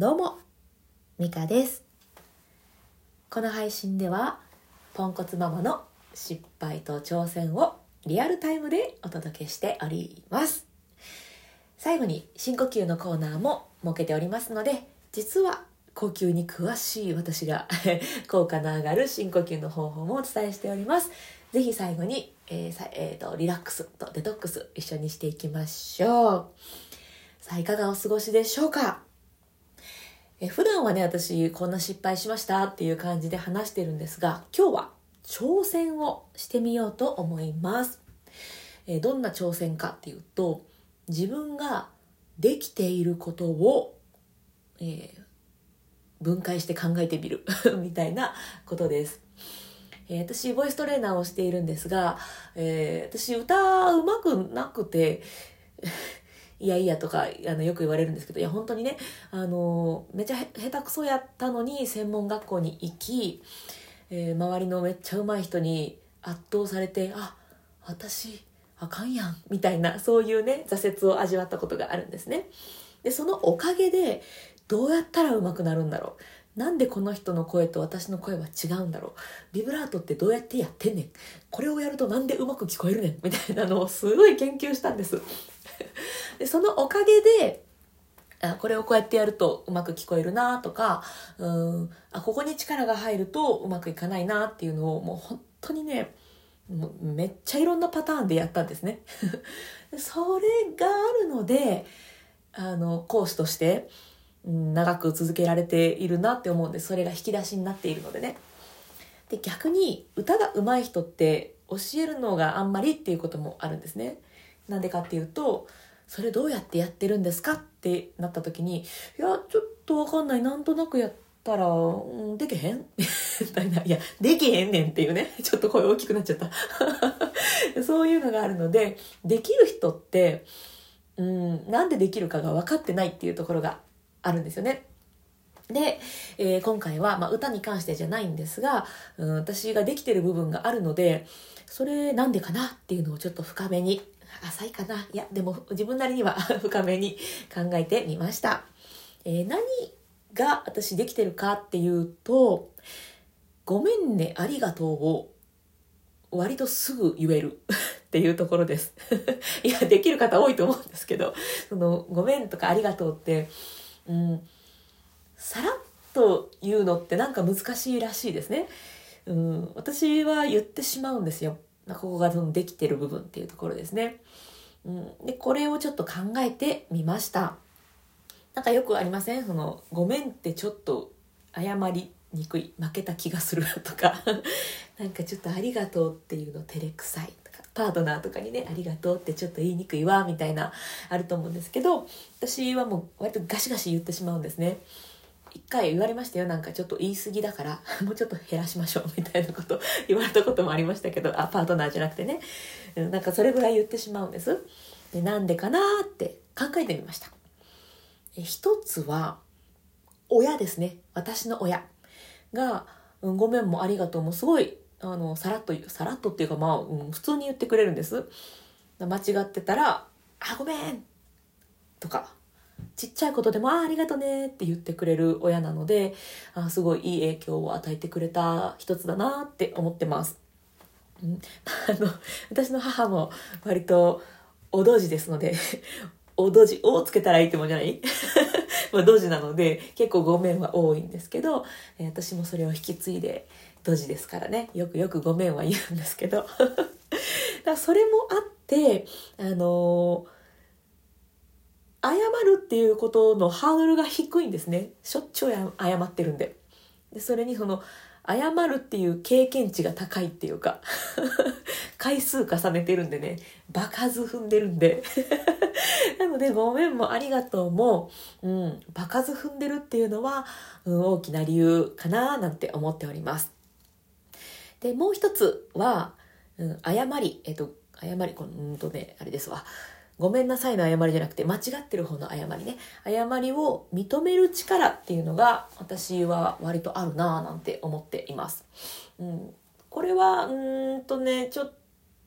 どうも、ミカです。この配信では、ポンコツママの失敗と挑戦をリアルタイムでお届けしております。最後に深呼吸のコーナーも設けておりますので、実は呼吸に詳しい私が 効果の上がる深呼吸の方法もお伝えしております。ぜひ最後に、えーさえーとリラックスとデトックス一緒にしていきましょう。さあ、いかがお過ごしでしょうか？え普段はね、私こんな失敗しましたっていう感じで話してるんですが、今日は挑戦をしてみようと思います。えどんな挑戦かっていうと、自分ができていることを、えー分解して考えてみる みたいなことです。えー私、ボイストレーナーをしているんですが、えー私、歌うまくなくて、いやいやとかあのよく言われるんですけどいや本当にねあのめちゃ下手くそやったのに専門学校に行き、えー周りのめっちゃ上手い人に圧倒されてあ私あかんやんみたいなそういうね挫折を味わったことがあるんですね。でそのおかげでどうやったら上手くなるんだろう。なんでこの人の声と私の声は違うんだろう。ビブラートってどうやってやってんねん。これをやるとなんでうまく聞こえるねん。みたいなのをすごい研究したんです。でそのおかげであこれをこうやってやるとうまく聞こえるなとかうんあここに力が入るとうまくいかないなっていうのをもう本当にねもうめっちゃいろんなパターンでやったんですね。それがあるのであの講師としてうん長く続けられているなって思うんでそれが引き出しになっているのでね。で逆に歌が上手い人って教えるのがあんまりっていうこともあるんですね。なんでかっていうとそれどうやってやってるんですかってなった時に「いやちょっとわかんないなんとなくやったら、うん、でけへん?」みたいな「いやできへんねん」っていうね ちょっと声大きくなっちゃった そういうのがあるのでできる人って、うん、なんでできるかが分かってないっていうところがあるんですよね。で、えー今回は、まあ、歌に関してじゃないんですが、うん、私ができてる部分があるのでそれなんでかなっていうのをちょっと深めに浅いかないやでも自分なりには 深めに考えてみました、えー何が私できてるかっていうと「ごめんねありがとう」を割とすぐ言える っていうところです いやできる方多いと思うんですけどその「ごめん」とか「ありがとう」ってうんさらっと言うのってなんか難しいらしいですね。うん、私は言ってしまうんですよ。まあここがそのできてる部分っていうところですね。うん、で、これをちょっと考えてみました。なんかよくありません？その、ごめんってちょっと謝りにくい、負けた気がするとか、なんかちょっとありがとうっていうの照れくさいとか、パートナーとかにね、ありがとうってちょっと言いにくいわ、みたいな、あると思うんですけど、私はもう割とガシガシ言ってしまうんですね。一回言われましたよ。なんかちょっと言い過ぎだから もうちょっと減らしましょうみたいなこと 言われたこともありましたけどあパートナーじゃなくてね。なんかそれぐらい言ってしまうんです。でなんでかなって考えてみました。一つは親ですね。私の親。が「うん、ごめんもありがとう」もすごいあのさらっと言うさらっとっていうかまあ、うん、普通に言ってくれるんです。間違ってたら「あごめん」とか。ちっちゃいことでも「ああありがとね」って言ってくれる親なのであすごいいい影響を与えてくれた一つだなって思ってます。うん。あの私の母も割とおどじですので おどじ「を」つけたらいいってもんじゃない？まあドジなので結構ごめんは多いんですけど、え私もそれを引き継いでドジですからね。よくよくごめんは言うんですけど。だそれもあってあのー謝るっていうことのハードルが低いんですね。しょっちゅう謝ってるんで。でそれにその謝るっていう経験値が高いっていうか 回数重ねてるんでね。場数踏んでるんで。なのでごめんもありがとうも、うん、場数踏んでるっていうのは、うん、大きな理由かななんて思っております。でもう一つは、うん、謝り。えっと謝りこのうんとねあれですわ。ごめんなさいの謝りじゃなくて間違ってる方の謝りね。謝りを認める力っていうのが私は割とあるなぁなんて思っています、うん、これはうーんとねちょっ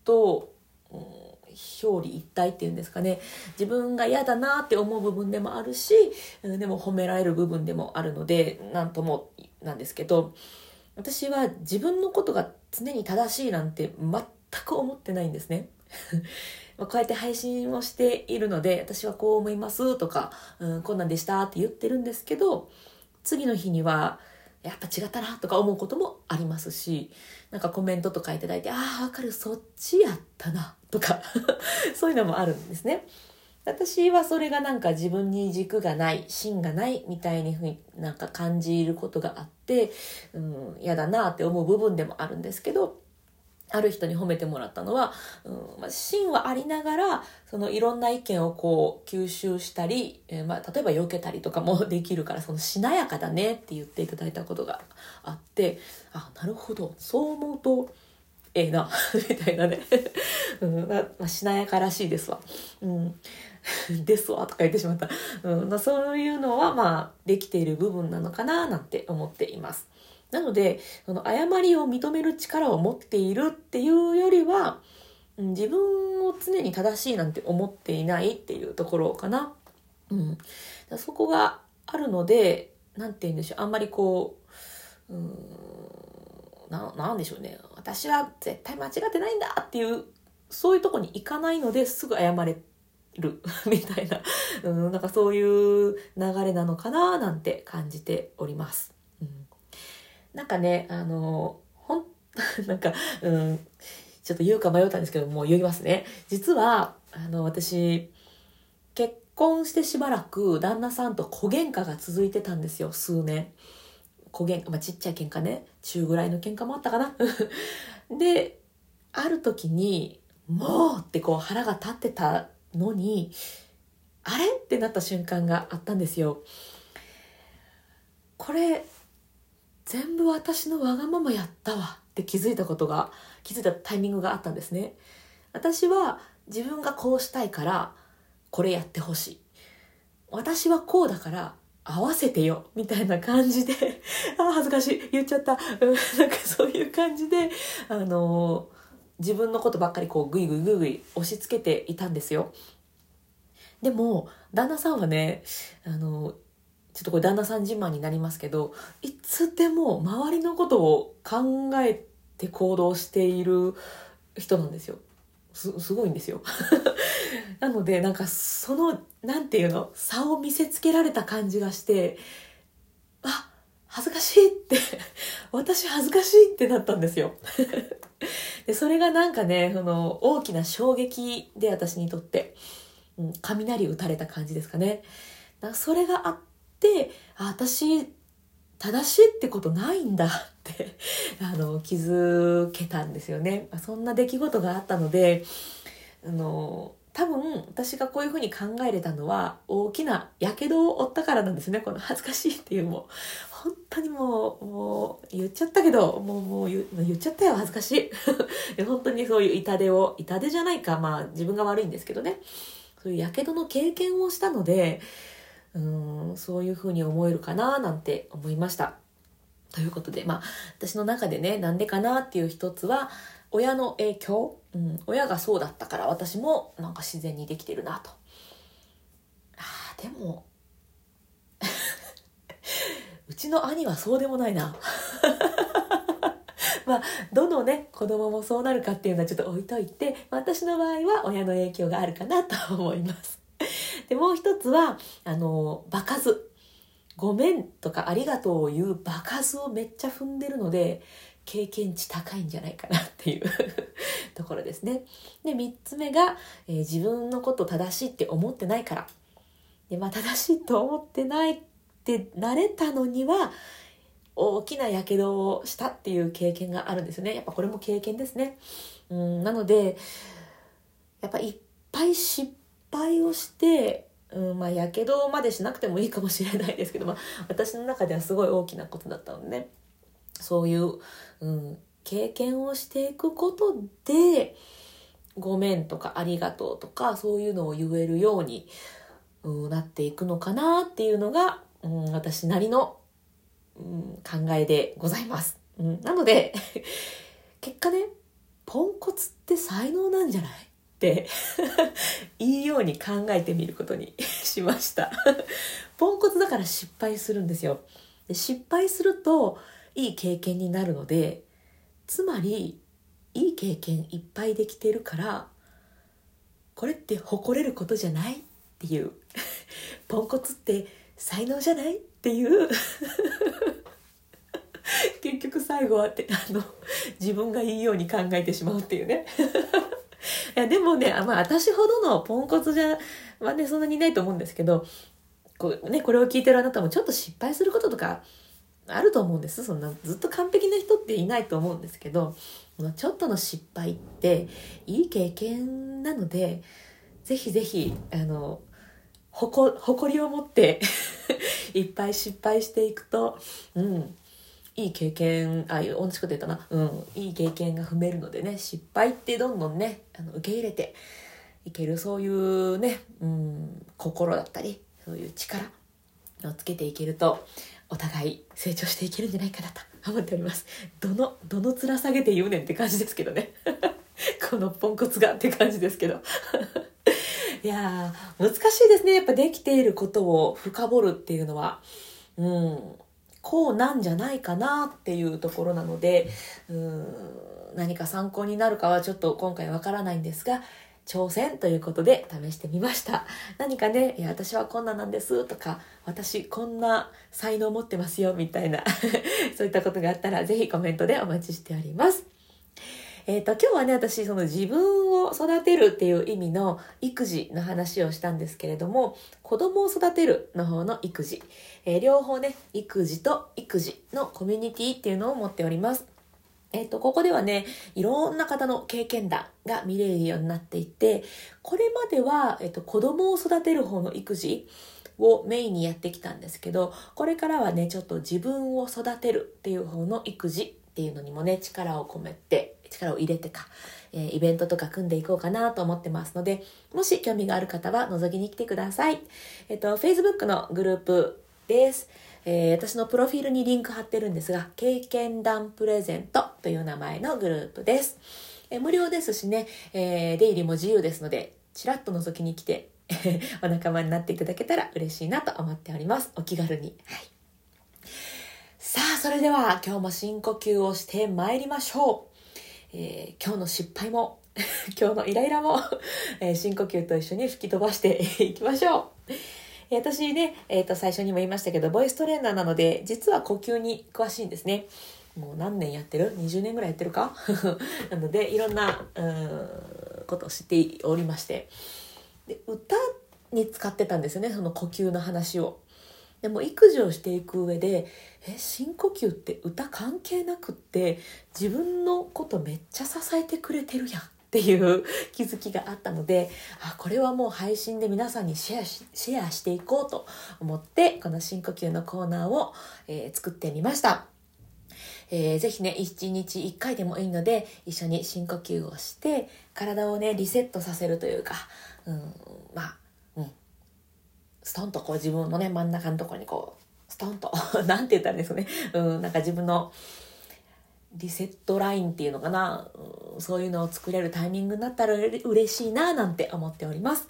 と、うん、表裏一体っていうんですかね。自分が嫌だなって思う部分でもあるしでも褒められる部分でもあるので何ともなんですけど私は自分のことが常に正しいなんて全く思ってないんですね。こうやって配信をしているので私はこう思いますとか、うん、こんなんでしたって言ってるんですけど次の日にはやっぱ違ったなとか思うこともありますしなんかコメントとかいただいてああわかるそっちやったなとか そういうのもあるんですね。私はそれがなんか自分に軸がない芯がないみたいにふなんか感じることがあってうん嫌だなって思う部分でもあるんですけどある人に褒めてもらったのは、うんまあ、芯はありながらそのいろんな意見をこう吸収したり、えー、まあ、例えば避けたりとかもできるからそのしなやかだねって言っていただいたことがあってあなるほどそう思うとええな みたいなね、うんまあ、しなやからしいですわ。うん ですわとか言ってしまった。うんまあ、そういうのはまあできている部分なのかななんて思っています。なので、その誤りを認める力を持っているっていうよりは、自分を常に正しいなんて思っていないっていうところかな。うん。そこがあるので、なんて言うんでしょう。あんまりこう、うん、な、なんでしょうね。私は絶対間違ってないんだっていう、そういうとこに行かないのですぐ謝れる みたいな、うん、なんかそういう流れなのかななんて感じております。なんかね、あの、ほん、なんか、うん、ちょっと言うか迷ったんですけど、もう言いますね。実は、あの、私、結婚してしばらく旦那さんと小喧嘩が続いてたんですよ、数年。小喧嘩、まあ、ちっちゃい喧嘩ね。中ぐらいの喧嘩もあったかな。で、ある時に、もうってこう腹が立ってたのに、あれ？ってなった瞬間があったんですよ。これ、全部私のわがままやったわ。って気づいたことが、気づいたタイミングがあったんですね。私は自分がこうしたいから、これやってほしい。私はこうだから合わせてよ。みたいな感じで あ恥ずかしい。言っちゃった、うん、なんかそういう感じであの自分のことばっかりこうグイグイグイグイ押し付けていたんですよ。でも旦那さんはねあのちょっとこれ旦那さん自慢になりますけどいつでも周りのことを考えて行動している人なんですよ。すすごいんですよ。なのでなんかそのなんていうの差を見せつけられた感じがしてあ恥ずかしいって 私恥ずかしいってなったんですよ。でそれがなんかねその大きな衝撃で私にとって、うん、雷打たれた感じですかね。だそれがあってあ私正しいってことないんだって あの気づけたんですよね。そんな出来事があったのであの多分私がこういうふうに考えれたのは大きな火傷を負ったからなんですね。この恥ずかしいっていうも。う本当にもうもう言っちゃったけどもうもう言言っちゃったよ恥ずかしい。本当にそういう痛手を痛手じゃないかまあ自分が悪いんですけどね。そういう火傷の経験をしたのでうんそういうふうに思えるかななんて思いましたということでまあ私の中でねなんでかなっていう一つは親の影響、うん、親がそうだったから私もなんか自然にできてるなと。あでも うちの兄はそうでもないな。まあ、どのね、子供もそうなるかっていうのはちょっと置いといて、私の場合は親の影響があるかなと思います。で、もう一つは、あの、場数。ごめんとかありがとうを言う場数をめっちゃ踏んでるので、経験値高いんじゃないかなっていう ところですね。で、3つ目が、えー、自分のこと正しいって思ってないから。で、まあ正しいと思ってないってなれたのには、大きな火傷をしたっていう経験があるんですよね。やっぱこれも経験ですね。うん、なので、やっぱいっぱい失敗をして、うん、まあ、やけどまでしなくてもいいかもしれないですけど、まあ、私の中ではすごい大きなことだったのでね。そういう、うん、経験をしていくことで、ごめんとかありがとうとか、そういうのを言えるように、うん、なっていくのかなっていうのが、うん、私なりの、うん、考えでございます。うん、なので 結果ね、ポンコツって才能なんじゃない？い いように考えてみることに しました。ポンコツだから失敗するんですよ。で失敗するといい経験になるのでつまりいい経験いっぱいできてるからこれって誇れることじゃない？っていう。ポンコツって才能じゃない？っていう。結局最後はってあの自分がいいように考えてしまうっていうね。いやでもねまあ私ほどのポンコツじゃまあねそんなにいないと思うんですけどこう、ね、これを聞いてるあなたもちょっと失敗することとかあると思うんです。そんなずっと完璧な人っていないと思うんですけどちょっとの失敗っていい経験なのでぜひぜひあの誇りを持って いっぱい失敗していくと、うん、いい経験あ同じこと言ったな、うん、いい経験が踏めるのでね失敗ってどんどんねあの受け入れていけるそういうね、うん、心だったりそういう力をつけていけるとお互い成長していけるんじゃないかなと思っております。どのどの面下げて言うねんって感じですけどね。このポンコツがって感じですけど。いや難しいですね。やっぱできていることを深掘るっていうのは。うん。こうなんじゃないかなっていうところなのでうん何か参考になるかはちょっと今回わからないんですが挑戦ということで試してみました。何かね、いや、私はこんななんですとか、私こんな才能持ってますよみたいな そういったことがあったらぜひコメントでお待ちしております。えっ、ー、と、今日はね、私、その自分を育てるっていう意味の育児の話をしたんですけれども、子供を育てるの方の育児、えー、両方ね、育児と育児のコミュニティっていうのを持っております。えっと、ここではね、いろんな方の経験談が見れるようになっていて、これまでは、えっと、子供を育てる方の育児をメインにやってきたんですけど、これからはね、ちょっと自分を育てるっていう方の育児っていうのにもね、力を込めて、力を入れてか、え、イベントとか組んでいこうかなと思ってますので、もし興味がある方は覗きに来てください。えっと、Facebook のグループです。えー、私のプロフィールにリンク貼ってるんですが、経験談プレゼントという名前のグループです。えー、無料ですしね、えー、出入りも自由ですので、ちらっと覗きに来て、お仲間になっていただけたら嬉しいなと思っております。お気軽に。はい。さあ、それでは今日も深呼吸をして参りましょう。えー、今日の失敗も、今日のイライラも、え、深呼吸と一緒に吹き飛ばしていきましょう。私ね、えっ、ー、と、最初にも言いましたけど、ボイストレーナーなので、実は呼吸に詳しいんですね。もう何年やってる ?20 年ぐらいやってるか？なので、いろんな、うん、ことを知っておりまして。で、歌に使ってたんですよね、その呼吸の話を。でも育児をしていく上でえ深呼吸って歌関係なくって自分のことめっちゃ支えてくれてるやんっていう気づきがあったのであこれはもう配信で皆さんにシェアしシェアしていこうと思ってこの深呼吸のコーナーを、えー、作ってみました。えー、ぜひね、1日1回でもいいので、一緒に深呼吸をして、体をね、リセットさせるというか、うん、まあ、うん、ストンとこう自分のね、真ん中のとこにこう、ストンと、なんて言ったらいいんですかね、うん、なんか自分の、リセットラインっていうのかな、うん、そういうのを作れるタイミングになったら嬉しいななんて思っております。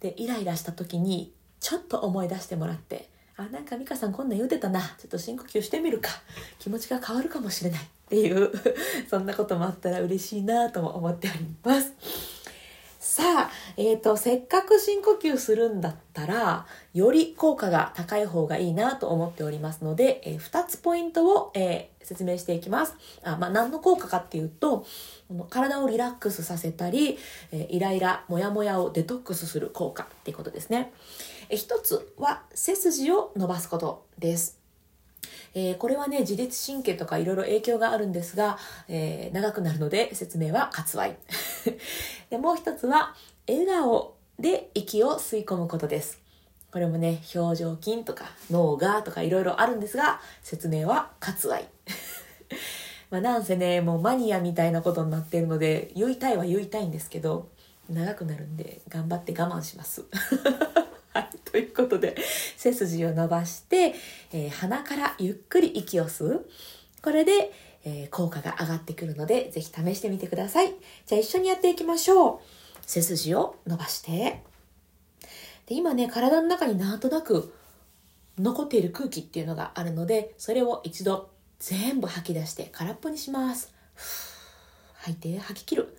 で、イライラした時にちょっと思い出してもらって、あ、なんか美香さんこんなん言うてたな。ちょっと深呼吸してみるか。気持ちが変わるかもしれないっていう そんなこともあったら嬉しいなとも思っております。えっ、ー、と、せっかく深呼吸するんだったら、より効果が高い方がいいなと思っておりますので、えー、2つポイントを、えー、説明していきます。あまあ、何の効果かっていうと、体をリラックスさせたり、えイライラ、モヤモヤをデトックスする効果っていうことですね。え一つは、背筋を伸ばすことです。えー、これはね、自律神経とかいろいろ影響があるんですが、えー、長くなるので説明は割愛。で、もう一つは、笑顔で息を吸い込むことです。これもね、表情筋とか脳がとかいろいろあるんですが、説明は割愛。まあなんせね、もうマニアみたいなことになってるので、言いたいは言いたいんですけど、長くなるんで頑張って我慢します。はい、ということで、背筋を伸ばして、えー、鼻からゆっくり息を吸う。これで、えー、効果が上がってくるので、ぜひ試してみてください。じゃあ一緒にやっていきましょう。背筋を伸ばしてで今ね体の中になんとなく残っている空気っていうのがあるのでそれを一度全部吐き出して空っぽにします吐いて吐き切る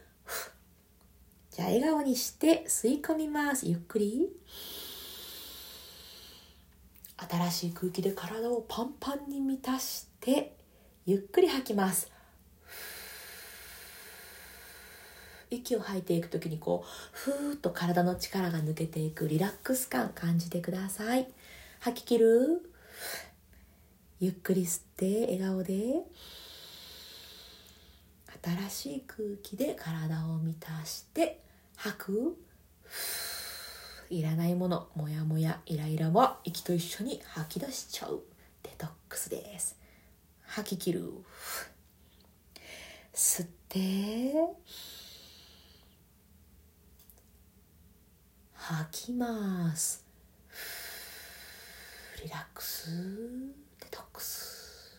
じゃあ笑顔にして吸い込みますゆっくり新しい空気で体をパンパンに満たしてゆっくり吐きます。息を吐いていく時にこうふーっと体の力が抜けていくリラックス感感じてください。吐き切る。ゆっくり吸って笑顔で。新しい空気で体を満たして吐く。いらないものもやもやイライラは息と一緒に吐き出しちゃう。デトックスです。吐き切る。吸って吐きます。リラックス。デトックス。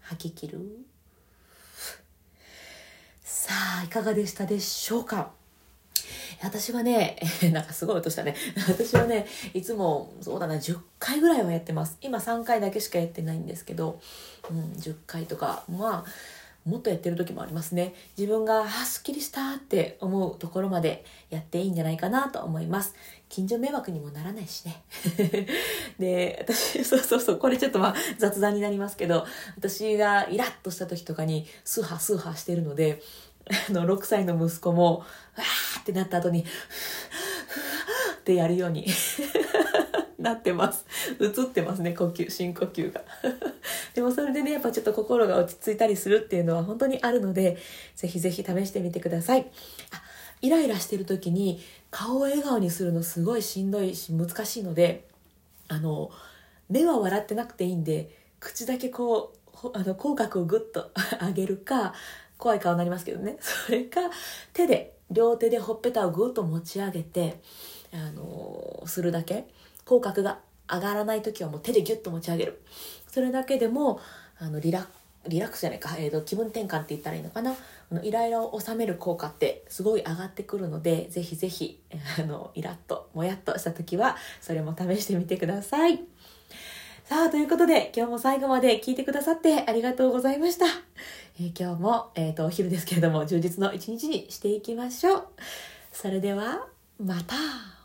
吐き切る。さあいかがでしたでしょうか？私はね、なんかすごい音したね。私はね、いつも、そうだな、10回ぐらいはやってます。今3回だけしかやってないんですけど、うん、10回とか、まあ、もっとやってる時もありますね。自分が、あ、すっきりしたって思うところまでやっていいんじゃないかなと思います。近所迷惑にもならないしね。で、私、そうそうそう、これちょっとまあ雑談になりますけど、私がイラッとした時とかにスーハースーハーしてるので、あの、6歳の息子も、わーってなった後に、ってやるように なってます。映ってますね、呼吸、深呼吸が。でもそれでね、やっぱちょっと心が落ち着いたりするっていうのは本当にあるので、ぜひぜひ試してみてください。あイライラしてる時に顔を笑顔にするのすごいしんどいし難しいので、あの、目は笑ってなくていいんで、口だけこう、あの口角をグッと上げるか怖い顔になりますけどね。それか手で両手でほっぺたをぐっと持ち上げて、あのー、するだけ。口角が上がらない時はもう手でギュッと持ち上げる。それだけでもあのリラリラックスじゃないか、えーと、気分転換って言ったらいいのかな。あのイライラを収める効果ってすごい上がってくるのでぜひぜひあのイラッともやっとした時はそれも試してみてください。さあ、ということで、今日も最後まで聞いてくださってありがとうございました。えー、今日も、えっ、ー、と、お昼ですけれども、充実の一日にしていきましょう。それでは、また。